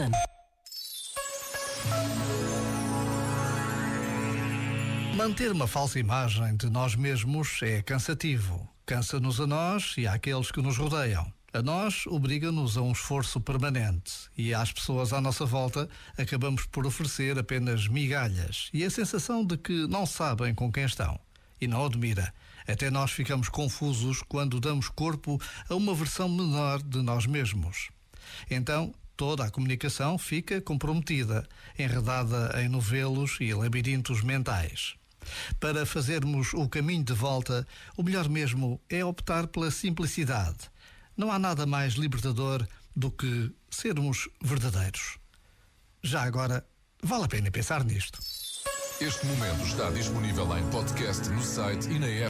Hilton. Manter uma falsa imagem de nós mesmos é cansativo. Cansa-nos a nós e àqueles que nos rodeiam. A nós obriga-nos a um esforço permanente e às pessoas à nossa volta acabamos por oferecer apenas migalhas e a sensação de que não sabem com quem estão. E não admira. Até nós ficamos confusos quando damos corpo a uma versão menor de nós mesmos. Então, toda a comunicação fica comprometida, enredada em novelos e labirintos mentais. Para fazermos o caminho de volta, o melhor mesmo é optar pela simplicidade. Não há nada mais libertador do que sermos verdadeiros. Já agora, vale a pena pensar nisto. Este momento está disponível em podcast no site e na app.